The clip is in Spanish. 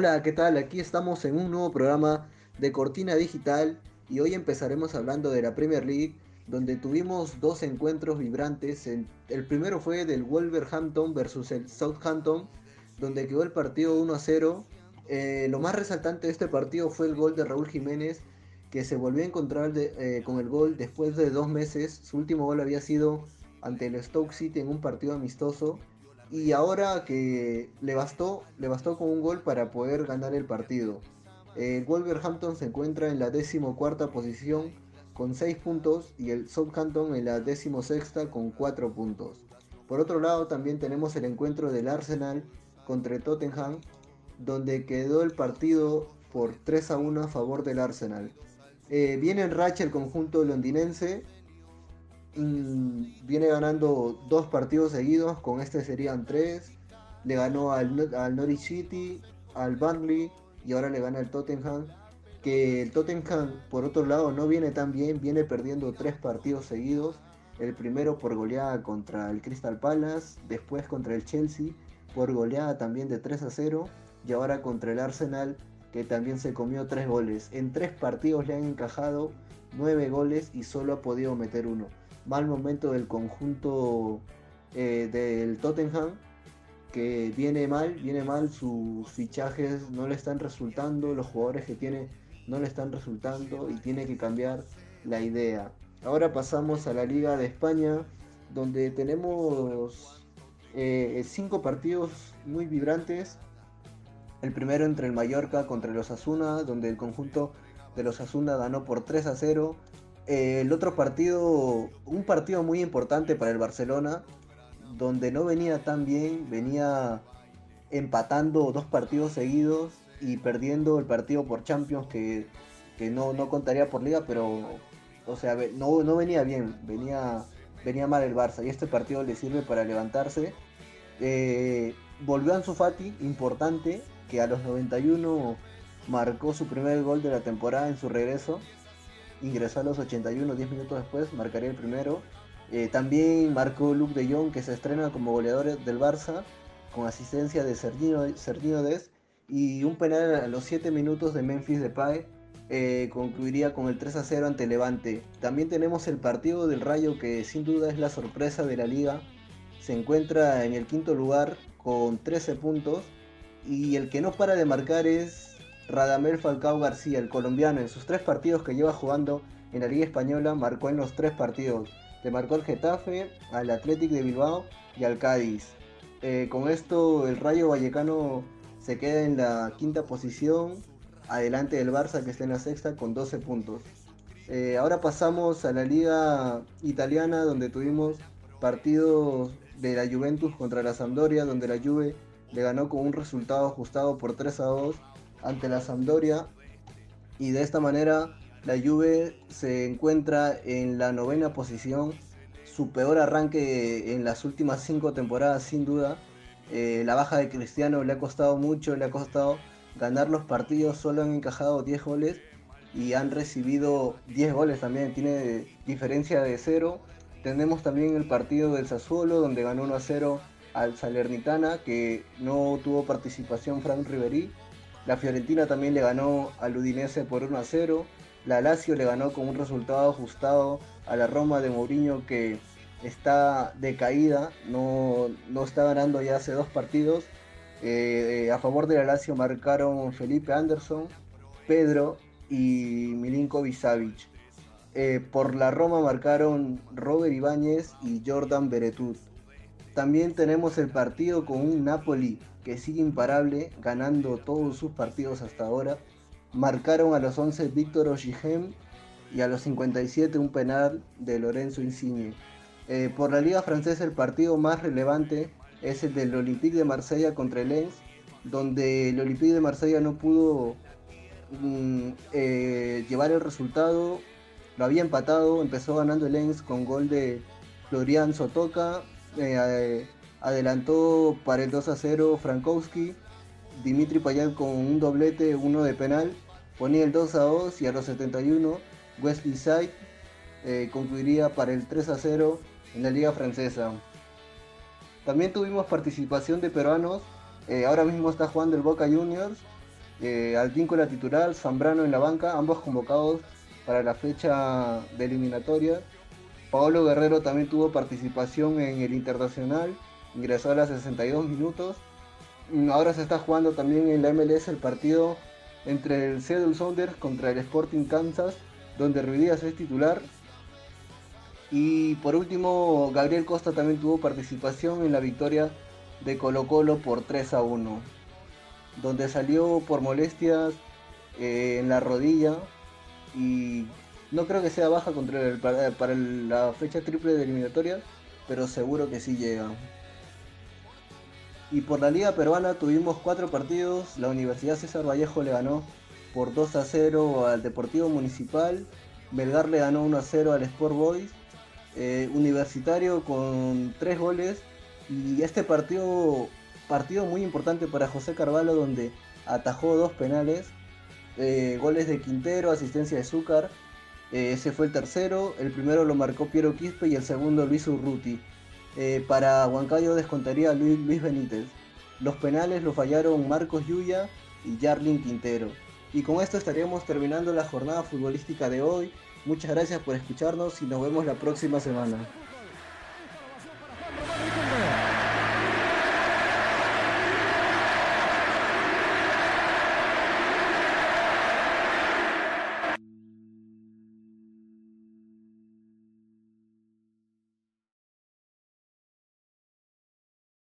Hola, ¿qué tal? Aquí estamos en un nuevo programa de Cortina Digital y hoy empezaremos hablando de la Premier League, donde tuvimos dos encuentros vibrantes. El primero fue del Wolverhampton versus el Southampton, donde quedó el partido 1 a 0. Eh, lo más resaltante de este partido fue el gol de Raúl Jiménez, que se volvió a encontrar eh, con el gol después de dos meses. Su último gol había sido ante el Stoke City en un partido amistoso y ahora que le bastó, le bastó con un gol para poder ganar el partido. El Wolverhampton se encuentra en la decimocuarta posición con 6 puntos y el Southampton en la decimosexta con 4 puntos. Por otro lado también tenemos el encuentro del Arsenal contra Tottenham donde quedó el partido por 3 a 1 a favor del Arsenal. Eh, viene en racha el conjunto londinense viene ganando dos partidos seguidos, con este serían tres. Le ganó al, al Norwich City, al Burnley y ahora le gana al Tottenham. Que el Tottenham, por otro lado, no viene tan bien, viene perdiendo tres partidos seguidos. El primero por goleada contra el Crystal Palace, después contra el Chelsea, por goleada también de 3 a 0, y ahora contra el Arsenal, que también se comió tres goles. En tres partidos le han encajado nueve goles y solo ha podido meter uno mal momento del conjunto eh, del Tottenham, que viene mal, viene mal, sus fichajes no le están resultando, los jugadores que tiene no le están resultando y tiene que cambiar la idea. Ahora pasamos a la Liga de España, donde tenemos eh, cinco partidos muy vibrantes. El primero entre el Mallorca contra los Asuna, donde el conjunto de los Asuna ganó por 3 a 0 eh, el otro partido, un partido muy importante para el Barcelona, donde no venía tan bien, venía empatando dos partidos seguidos y perdiendo el partido por Champions que, no, no, contaría por liga, pero o sea, no, no venía bien, venía, venía mal el Barça y este partido le sirve para levantarse. Eh, volvió Ansu Fati, importante, que a los 91 marcó su primer gol de la temporada en su regreso ingresó a los 81, 10 minutos después, marcaría el primero. Eh, también marcó Luke de Jong, que se estrena como goleador del Barça, con asistencia de Sergio Des. Y un penal a los 7 minutos de Memphis Depay eh, concluiría con el 3 a 0 ante Levante. También tenemos el partido del Rayo, que sin duda es la sorpresa de la liga. Se encuentra en el quinto lugar con 13 puntos. Y el que no para de marcar es Radamel Falcao García, el colombiano, en sus tres partidos que lleva jugando en la Liga Española, marcó en los tres partidos. Le marcó al Getafe, al Athletic de Bilbao y al Cádiz. Eh, con esto el Rayo Vallecano se queda en la quinta posición, adelante del Barça que está en la sexta con 12 puntos. Eh, ahora pasamos a la liga italiana donde tuvimos partidos de la Juventus contra la Sampdoria, donde la Juve le ganó con un resultado ajustado por 3 a 2 ante la Sampdoria y de esta manera la Juve se encuentra en la novena posición, su peor arranque en las últimas cinco temporadas sin duda. Eh, la baja de Cristiano le ha costado mucho, le ha costado ganar los partidos, solo han encajado 10 goles y han recibido 10 goles también, tiene diferencia de 0. Tenemos también el partido del Sassuolo donde ganó 1 a 0 al Salernitana que no tuvo participación Frank Ribery la Fiorentina también le ganó al Udinese por 1 a 0. La Lazio le ganó con un resultado ajustado a la Roma de Mourinho que está decaída, no, no está ganando ya hace dos partidos. Eh, a favor de la Lazio marcaron Felipe Anderson, Pedro y Milinkovic Savic. Eh, por la Roma marcaron Robert Ibáñez y Jordan Beretut. También tenemos el partido con un Napoli que sigue imparable, ganando todos sus partidos hasta ahora. Marcaron a los 11 Víctor Oshigem y a los 57 un penal de Lorenzo Insigne. Eh, por la liga francesa el partido más relevante es el del Olympique de Marsella contra el Lens, donde el Olympique de Marsella no pudo mm, eh, llevar el resultado, lo había empatado, empezó ganando el Lens con gol de Florian Sotoka, eh, adelantó para el 2 a 0 Frankowski, Dimitri Payet con un doblete, uno de penal, ponía el 2 a 2 y a los 71 Wesley Side concluiría para el 3 a 0 en la liga francesa. También tuvimos participación de peruanos, eh, ahora mismo está jugando el Boca Juniors eh, Altíncula titular, Zambrano en la banca, ambos convocados para la fecha de eliminatoria. Paolo Guerrero también tuvo participación en el Internacional, ingresó a las 62 minutos. Mm, ahora se está jugando también en la MLS el partido entre el Seattle Sounders contra el Sporting Kansas, donde Ruidías es titular. Y por último, Gabriel Costa también tuvo participación en la victoria de Colo Colo por 3 a 1, donde salió por molestias eh, en la rodilla y no creo que sea baja contra para, la fecha triple de eliminatoria, pero seguro que sí llega. Y por la liga peruana tuvimos cuatro partidos. La Universidad César Vallejo le ganó por 2 a 0 al Deportivo Municipal. Belgar le ganó 1 a 0 al Sport Boys. Eh, universitario con 3 goles. Y este partido, partido muy importante para José Carvalho donde atajó dos penales. Eh, goles de Quintero, asistencia de Zúcar. Eh, ese fue el tercero. El primero lo marcó Piero Quispe y el segundo Luis Urruti. Eh, para Huancayo descontaría Luis, Luis Benítez. Los penales los fallaron Marcos Yuya y Jarlin Quintero. Y con esto estaríamos terminando la jornada futbolística de hoy. Muchas gracias por escucharnos y nos vemos la próxima semana.